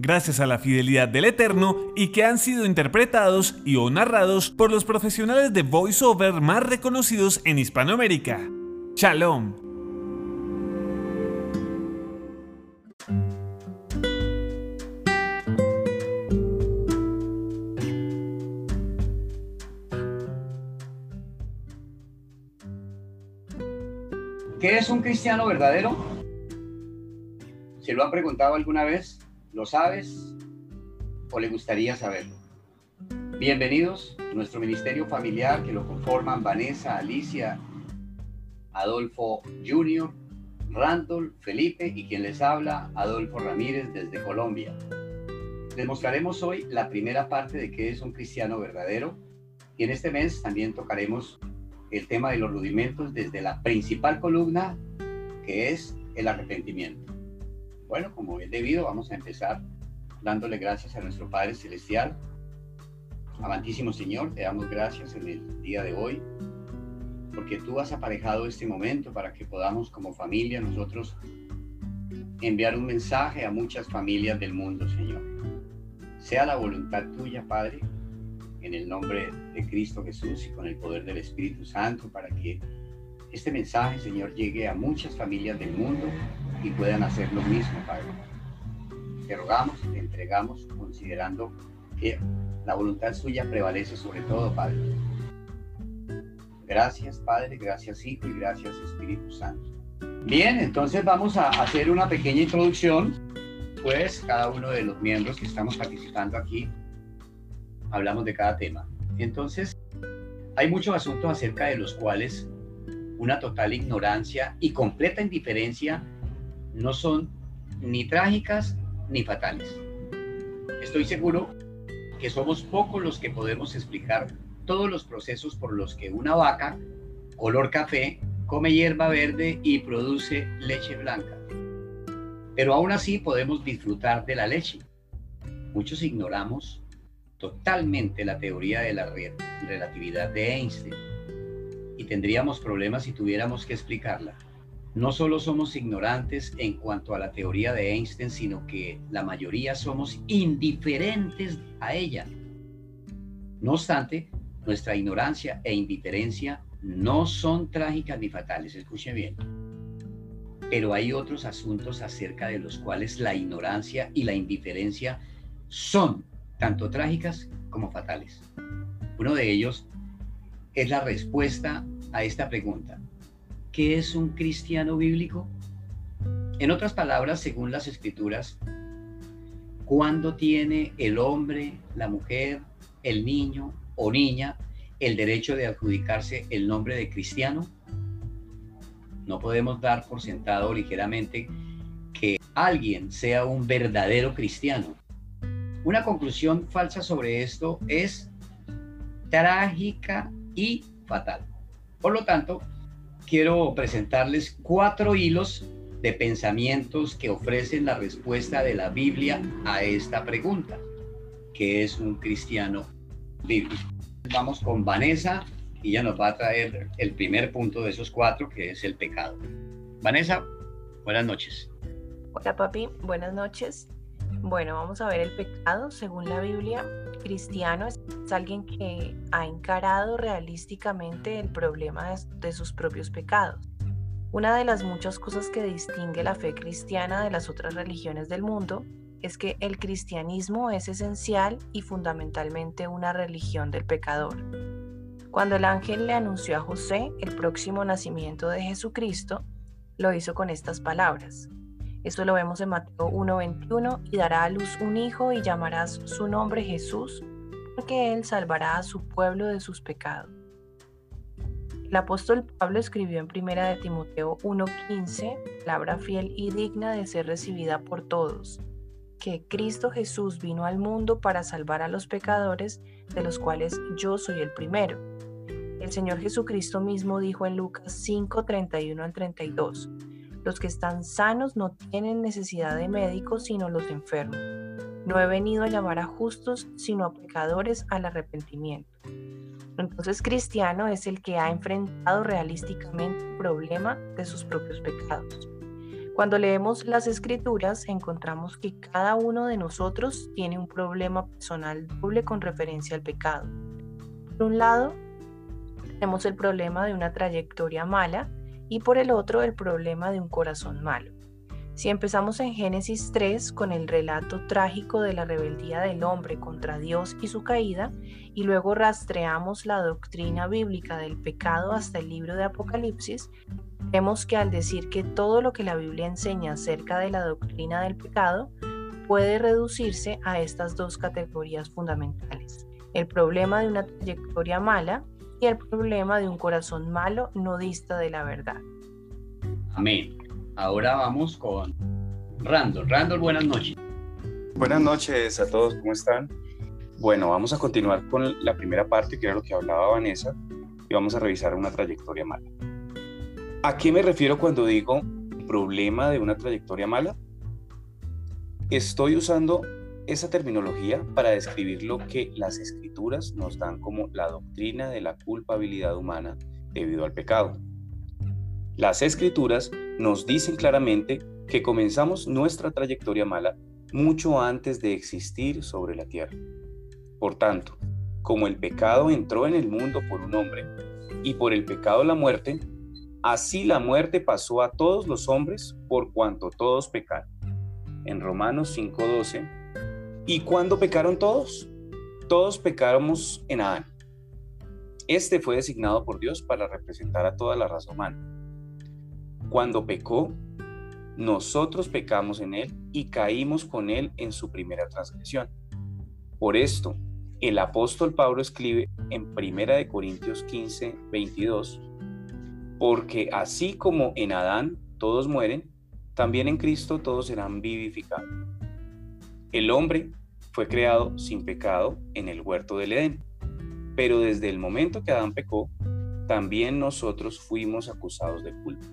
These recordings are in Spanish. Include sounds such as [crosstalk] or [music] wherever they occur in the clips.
gracias a la fidelidad del Eterno y que han sido interpretados y o narrados por los profesionales de voiceover más reconocidos en Hispanoamérica. Shalom. ¿Qué es un cristiano verdadero? ¿Se lo han preguntado alguna vez? ¿Lo sabes o le gustaría saberlo? Bienvenidos nuestro ministerio familiar que lo conforman Vanessa, Alicia, Adolfo Jr., Randall, Felipe y quien les habla, Adolfo Ramírez desde Colombia. Les mostraremos hoy la primera parte de qué es un cristiano verdadero y en este mes también tocaremos el tema de los rudimentos desde la principal columna que es el arrepentimiento. Bueno, como es debido, vamos a empezar dándole gracias a nuestro Padre Celestial. Amantísimo Señor, te damos gracias en el día de hoy, porque tú has aparejado este momento para que podamos como familia nosotros enviar un mensaje a muchas familias del mundo, Señor. Sea la voluntad tuya, Padre, en el nombre de Cristo Jesús y con el poder del Espíritu Santo, para que este mensaje, Señor, llegue a muchas familias del mundo y puedan hacer lo mismo, Padre. Te rogamos, te entregamos, considerando que la voluntad suya prevalece sobre todo, Padre. Gracias, Padre, gracias, Hijo y gracias, Espíritu Santo. Bien, entonces vamos a hacer una pequeña introducción, pues cada uno de los miembros que estamos participando aquí hablamos de cada tema. Entonces, hay muchos asuntos acerca de los cuales una total ignorancia y completa indiferencia no son ni trágicas ni fatales. Estoy seguro que somos pocos los que podemos explicar todos los procesos por los que una vaca color café come hierba verde y produce leche blanca. Pero aún así podemos disfrutar de la leche. Muchos ignoramos totalmente la teoría de la relatividad de Einstein y tendríamos problemas si tuviéramos que explicarla no solo somos ignorantes en cuanto a la teoría de Einstein, sino que la mayoría somos indiferentes a ella. No obstante, nuestra ignorancia e indiferencia no son trágicas ni fatales, escuchen bien. Pero hay otros asuntos acerca de los cuales la ignorancia y la indiferencia son tanto trágicas como fatales. Uno de ellos es la respuesta a esta pregunta. ¿Qué es un cristiano bíblico? En otras palabras, según las escrituras, ¿cuándo tiene el hombre, la mujer, el niño o niña el derecho de adjudicarse el nombre de cristiano? No podemos dar por sentado ligeramente que alguien sea un verdadero cristiano. Una conclusión falsa sobre esto es trágica y fatal. Por lo tanto, quiero presentarles cuatro hilos de pensamientos que ofrecen la respuesta de la Biblia a esta pregunta, que es un cristiano bíblico. Vamos con Vanessa y ella nos va a traer el primer punto de esos cuatro, que es el pecado. Vanessa, buenas noches. Hola papi, buenas noches. Bueno, vamos a ver el pecado según la Biblia. Cristiano es alguien que ha encarado realísticamente el problema de sus propios pecados. Una de las muchas cosas que distingue la fe cristiana de las otras religiones del mundo es que el cristianismo es esencial y fundamentalmente una religión del pecador. Cuando el ángel le anunció a José el próximo nacimiento de Jesucristo, lo hizo con estas palabras. Esto lo vemos en Mateo 1:21 y dará a luz un hijo y llamarás su nombre Jesús, porque él salvará a su pueblo de sus pecados. El apóstol Pablo escribió en primera de Timoteo 1:15, palabra fiel y digna de ser recibida por todos, que Cristo Jesús vino al mundo para salvar a los pecadores, de los cuales yo soy el primero. El Señor Jesucristo mismo dijo en Lucas 5:31 al 32, los que están sanos no tienen necesidad de médicos, sino los enfermos. No he venido a llamar a justos, sino a pecadores al arrepentimiento. Entonces, cristiano es el que ha enfrentado realísticamente el problema de sus propios pecados. Cuando leemos las escrituras, encontramos que cada uno de nosotros tiene un problema personal doble con referencia al pecado. Por un lado, tenemos el problema de una trayectoria mala y por el otro el problema de un corazón malo. Si empezamos en Génesis 3 con el relato trágico de la rebeldía del hombre contra Dios y su caída, y luego rastreamos la doctrina bíblica del pecado hasta el libro de Apocalipsis, vemos que al decir que todo lo que la Biblia enseña acerca de la doctrina del pecado puede reducirse a estas dos categorías fundamentales. El problema de una trayectoria mala y el problema de un corazón malo no dista de la verdad. Amén. Ahora vamos con Randall. Randall, buenas noches. Buenas noches a todos, ¿cómo están? Bueno, vamos a continuar con la primera parte, que era lo que hablaba Vanessa, y vamos a revisar una trayectoria mala. ¿A qué me refiero cuando digo problema de una trayectoria mala? Estoy usando esa terminología para describir lo que las escrituras nos dan como la doctrina de la culpabilidad humana debido al pecado. Las escrituras nos dicen claramente que comenzamos nuestra trayectoria mala mucho antes de existir sobre la tierra. Por tanto, como el pecado entró en el mundo por un hombre y por el pecado la muerte, así la muerte pasó a todos los hombres por cuanto todos pecaron. En Romanos 5:12 ¿Y cuándo pecaron todos? Todos pecáramos en Adán. Este fue designado por Dios para representar a toda la raza humana. Cuando pecó, nosotros pecamos en él y caímos con él en su primera transgresión. Por esto, el apóstol Pablo escribe en 1 Corintios 15, 22, porque así como en Adán todos mueren, también en Cristo todos serán vivificados. El hombre fue creado sin pecado en el huerto del Edén. Pero desde el momento que Adán pecó, también nosotros fuimos acusados de culpa.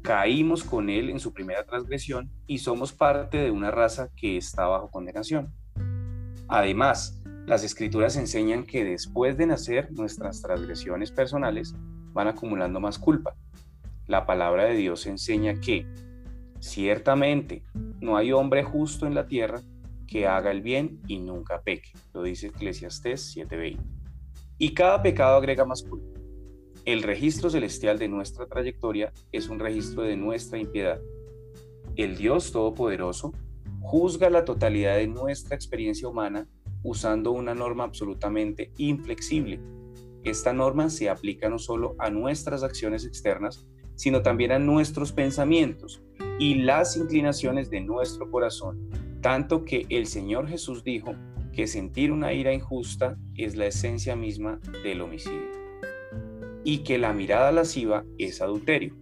Caímos con él en su primera transgresión y somos parte de una raza que está bajo condenación. Además, las escrituras enseñan que después de nacer nuestras transgresiones personales van acumulando más culpa. La palabra de Dios enseña que, ciertamente, no hay hombre justo en la tierra, que haga el bien y nunca peque. Lo dice Eclesiastés 7:20. Y cada pecado agrega más culpa. El registro celestial de nuestra trayectoria es un registro de nuestra impiedad. El Dios Todopoderoso juzga la totalidad de nuestra experiencia humana usando una norma absolutamente inflexible. Esta norma se aplica no solo a nuestras acciones externas, sino también a nuestros pensamientos y las inclinaciones de nuestro corazón tanto que el Señor Jesús dijo que sentir una ira injusta es la esencia misma del homicidio y que la mirada lasciva es adulterio.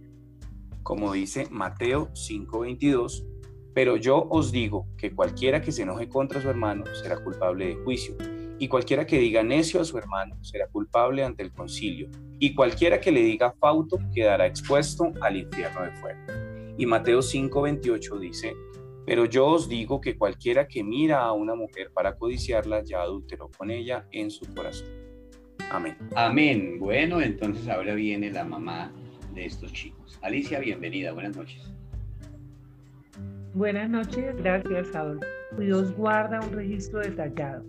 Como dice Mateo 5:22, pero yo os digo que cualquiera que se enoje contra su hermano será culpable de juicio, y cualquiera que diga necio a su hermano será culpable ante el concilio, y cualquiera que le diga fauto quedará expuesto al infierno de fuego. Y Mateo 5:28 dice, pero yo os digo que cualquiera que mira a una mujer para codiciarla ya adulteró con ella en su corazón. Amén. Amén. Bueno, entonces ahora viene la mamá de estos chicos. Alicia, bienvenida. Buenas noches. Buenas noches, gracias Adolfo. Dios guarda un registro detallado.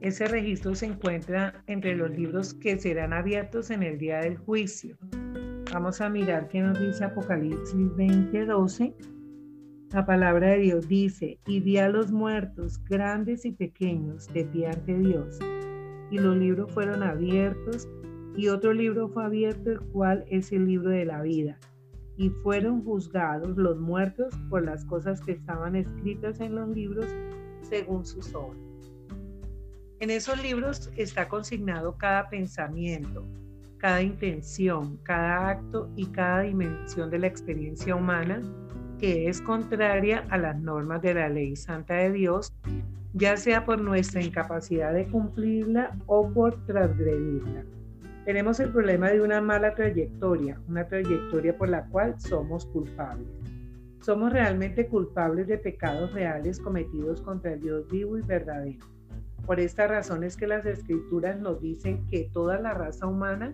Ese registro se encuentra entre los libros que serán abiertos en el día del juicio. Vamos a mirar qué nos dice Apocalipsis 20:12 la palabra de Dios dice, y vi a los muertos, grandes y pequeños, de pie ante Dios. y los libros fueron abiertos y otro libro fue abierto, el cual es el libro de la vida. Y fueron juzgados los muertos por las cosas que estaban escritas en los libros según sus obras. En esos libros está consignado cada pensamiento, cada intención, cada acto y cada dimensión de la experiencia humana que es contraria a las normas de la ley santa de Dios, ya sea por nuestra incapacidad de cumplirla o por transgredirla. Tenemos el problema de una mala trayectoria, una trayectoria por la cual somos culpables. Somos realmente culpables de pecados reales cometidos contra el Dios vivo y verdadero. Por esta razón es que las escrituras nos dicen que toda la raza humana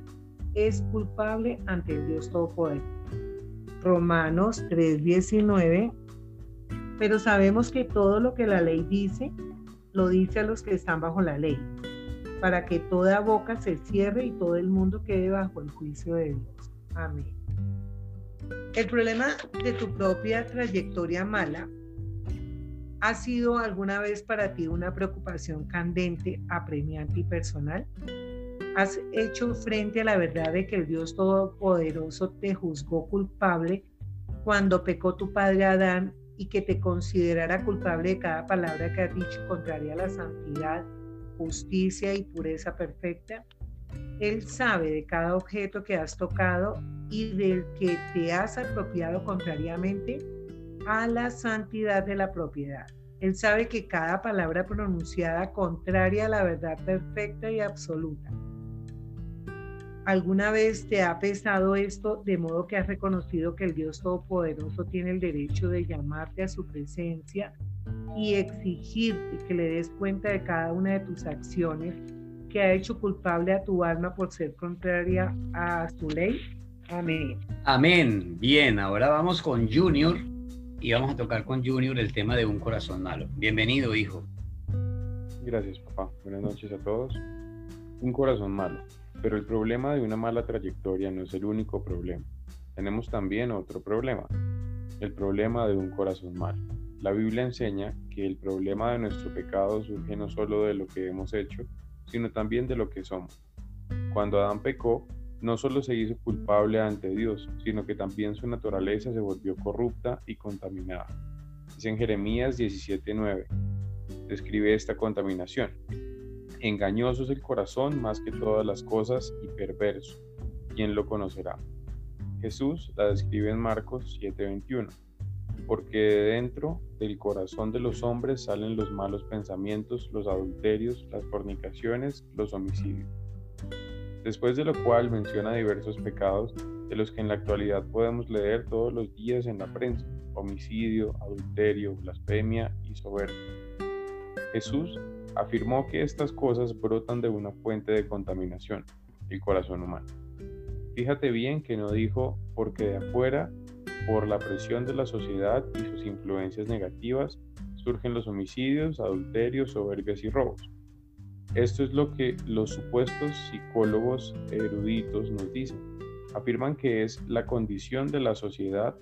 es culpable ante el Dios Todopoderoso. Romanos 3:19, pero sabemos que todo lo que la ley dice, lo dice a los que están bajo la ley, para que toda boca se cierre y todo el mundo quede bajo el juicio de Dios. Amén. El problema de tu propia trayectoria mala ha sido alguna vez para ti una preocupación candente, apremiante y personal. ¿Has hecho frente a la verdad de que el Dios Todopoderoso te juzgó culpable cuando pecó tu padre Adán y que te considerara culpable de cada palabra que has dicho contraria a la santidad, justicia y pureza perfecta? Él sabe de cada objeto que has tocado y del que te has apropiado contrariamente a la santidad de la propiedad. Él sabe que cada palabra pronunciada contraria a la verdad perfecta y absoluta ¿Alguna vez te ha pesado esto de modo que has reconocido que el Dios Todopoderoso tiene el derecho de llamarte a su presencia y exigirte que le des cuenta de cada una de tus acciones que ha hecho culpable a tu alma por ser contraria a su ley? Amén. Amén. Bien, ahora vamos con Junior y vamos a tocar con Junior el tema de un corazón malo. Bienvenido, hijo. Gracias, papá. Buenas noches a todos. Un corazón malo. Pero el problema de una mala trayectoria no es el único problema. Tenemos también otro problema, el problema de un corazón malo. La Biblia enseña que el problema de nuestro pecado surge no solo de lo que hemos hecho, sino también de lo que somos. Cuando Adán pecó, no solo se hizo culpable ante Dios, sino que también su naturaleza se volvió corrupta y contaminada. Dice en Jeremías 17:9, describe esta contaminación. Engañoso es el corazón más que todas las cosas y perverso. ¿Quién lo conocerá? Jesús la describe en Marcos 7:21. Porque de dentro del corazón de los hombres salen los malos pensamientos, los adulterios, las fornicaciones, los homicidios. Después de lo cual menciona diversos pecados de los que en la actualidad podemos leer todos los días en la prensa, homicidio, adulterio, blasfemia y soberbia. Jesús afirmó que estas cosas brotan de una fuente de contaminación, el corazón humano. Fíjate bien que no dijo porque de afuera, por la presión de la sociedad y sus influencias negativas, surgen los homicidios, adulterios, soberbias y robos. Esto es lo que los supuestos psicólogos eruditos nos dicen. Afirman que es la condición de la sociedad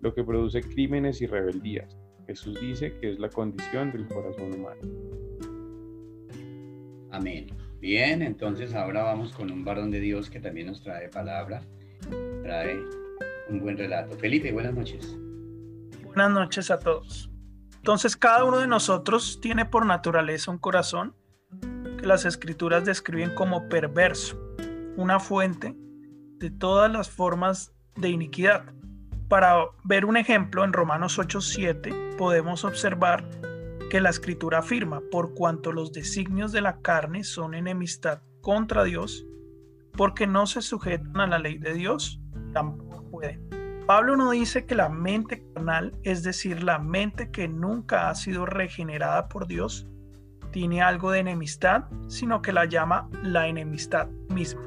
lo que produce crímenes y rebeldías. Jesús dice que es la condición del corazón humano. Amén. Bien, entonces ahora vamos con un varón de Dios que también nos trae palabra, trae un buen relato. Felipe, buenas noches. Buenas noches a todos. Entonces cada uno de nosotros tiene por naturaleza un corazón que las escrituras describen como perverso, una fuente de todas las formas de iniquidad. Para ver un ejemplo, en Romanos 8:7 podemos observar que la escritura afirma, por cuanto los designios de la carne son enemistad contra Dios, porque no se sujetan a la ley de Dios, tampoco pueden. Pablo no dice que la mente carnal, es decir, la mente que nunca ha sido regenerada por Dios, tiene algo de enemistad, sino que la llama la enemistad misma.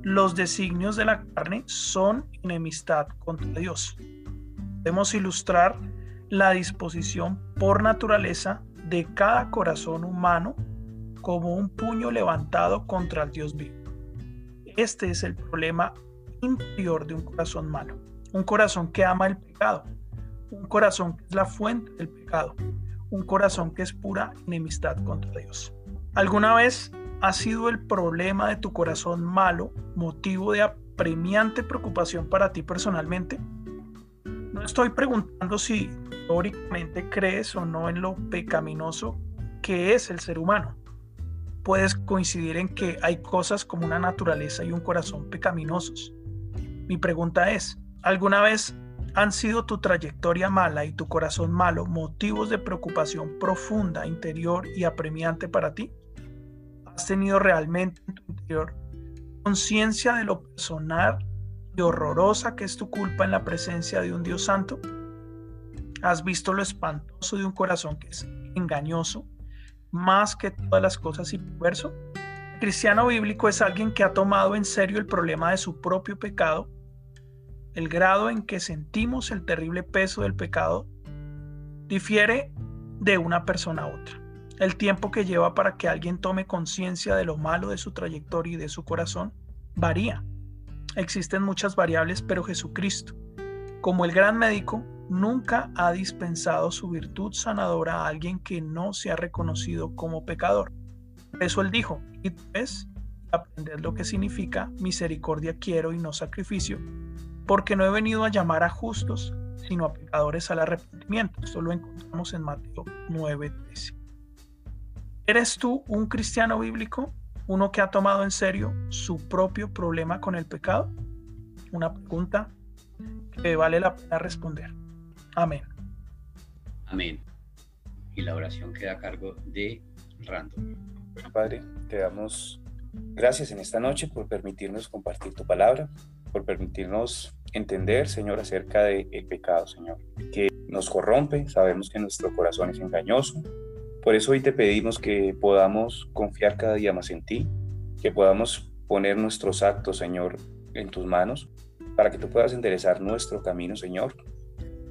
Los designios de la carne son enemistad contra Dios. Podemos ilustrar la disposición por naturaleza de cada corazón humano como un puño levantado contra el Dios vivo. Este es el problema interior de un corazón malo, un corazón que ama el pecado, un corazón que es la fuente del pecado, un corazón que es pura enemistad contra Dios. ¿Alguna vez ha sido el problema de tu corazón malo motivo de apremiante preocupación para ti personalmente? No estoy preguntando si teóricamente crees o no en lo pecaminoso que es el ser humano. Puedes coincidir en que hay cosas como una naturaleza y un corazón pecaminosos. Mi pregunta es, ¿alguna vez han sido tu trayectoria mala y tu corazón malo motivos de preocupación profunda, interior y apremiante para ti? ¿Has tenido realmente en tu interior conciencia de lo personal horrorosa que es tu culpa en la presencia de un Dios santo? ¿Has visto lo espantoso de un corazón que es engañoso más que todas las cosas y perverso? El cristiano bíblico es alguien que ha tomado en serio el problema de su propio pecado el grado en que sentimos el terrible peso del pecado difiere de una persona a otra. El tiempo que lleva para que alguien tome conciencia de lo malo de su trayectoria y de su corazón varía. Existen muchas variables, pero Jesucristo, como el gran médico, nunca ha dispensado su virtud sanadora a alguien que no se ha reconocido como pecador. Eso él dijo, y es aprender lo que significa misericordia quiero y no sacrificio, porque no he venido a llamar a justos, sino a pecadores al arrepentimiento. Esto lo encontramos en Mateo 9:13. ¿Eres tú un cristiano bíblico? ¿Uno que ha tomado en serio su propio problema con el pecado? Una pregunta que vale la pena responder. Amén. Amén. Y la oración queda a cargo de Random. Padre, te damos gracias en esta noche por permitirnos compartir tu palabra, por permitirnos entender, Señor, acerca del pecado, Señor, que nos corrompe, sabemos que nuestro corazón es engañoso. Por eso hoy te pedimos que podamos confiar cada día más en ti, que podamos poner nuestros actos, Señor, en tus manos, para que tú puedas enderezar nuestro camino, Señor,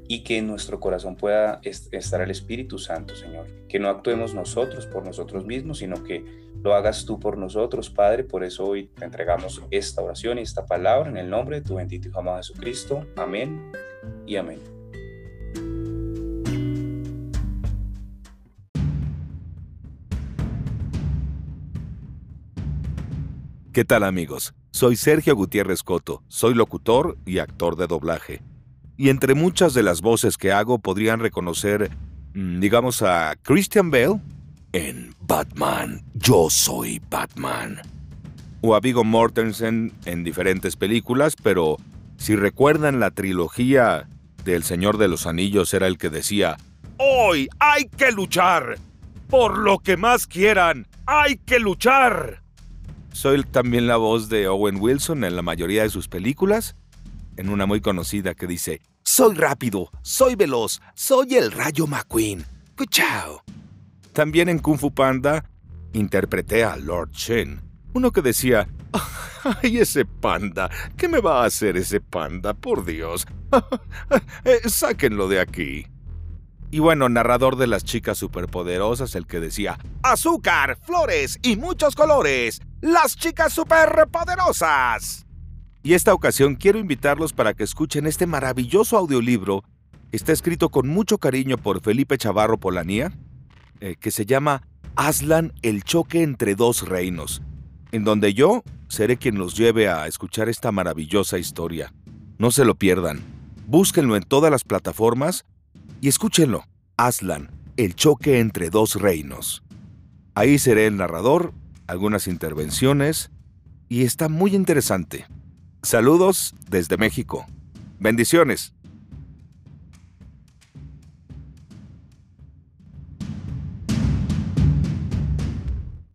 y que en nuestro corazón pueda estar el Espíritu Santo, Señor. Que no actuemos nosotros por nosotros mismos, sino que lo hagas tú por nosotros, Padre. Por eso hoy te entregamos esta oración y esta palabra en el nombre de tu bendito Hijo amado Jesucristo. Amén y amén. ¿Qué tal amigos? Soy Sergio Gutiérrez Coto, soy locutor y actor de doblaje y entre muchas de las voces que hago podrían reconocer, mm, digamos, a Christian Bale en Batman, Yo soy Batman. O a Viggo Mortensen en diferentes películas, pero si recuerdan la trilogía del Señor de los Anillos era el que decía, Hoy hay que luchar. Por lo que más quieran, hay que luchar. Soy también la voz de Owen Wilson en la mayoría de sus películas en una muy conocida que dice, Soy rápido, soy veloz, soy el Rayo McQueen. ¡Chao! También en Kung Fu Panda interpreté a Lord Shen, uno que decía, [laughs] ¡ay, ese panda! ¿Qué me va a hacer ese panda? Por Dios. [laughs] Eh, sáquenlo de aquí. Y bueno, narrador de las chicas superpoderosas, el que decía, azúcar, flores y muchos colores. Las chicas superpoderosas. Y esta ocasión quiero invitarlos para que escuchen este maravilloso audiolibro está escrito con mucho cariño por Felipe Chavarro Polanía, eh, que se llama Aslan, el choque entre dos reinos, en donde yo seré quien los lleve a escuchar esta maravillosa historia. No se lo pierdan. Búsquenlo en todas las plataformas y escúchenlo. Aslan, el choque entre dos reinos. Ahí seré el narrador, algunas intervenciones, y está muy interesante. Saludos desde México. Bendiciones.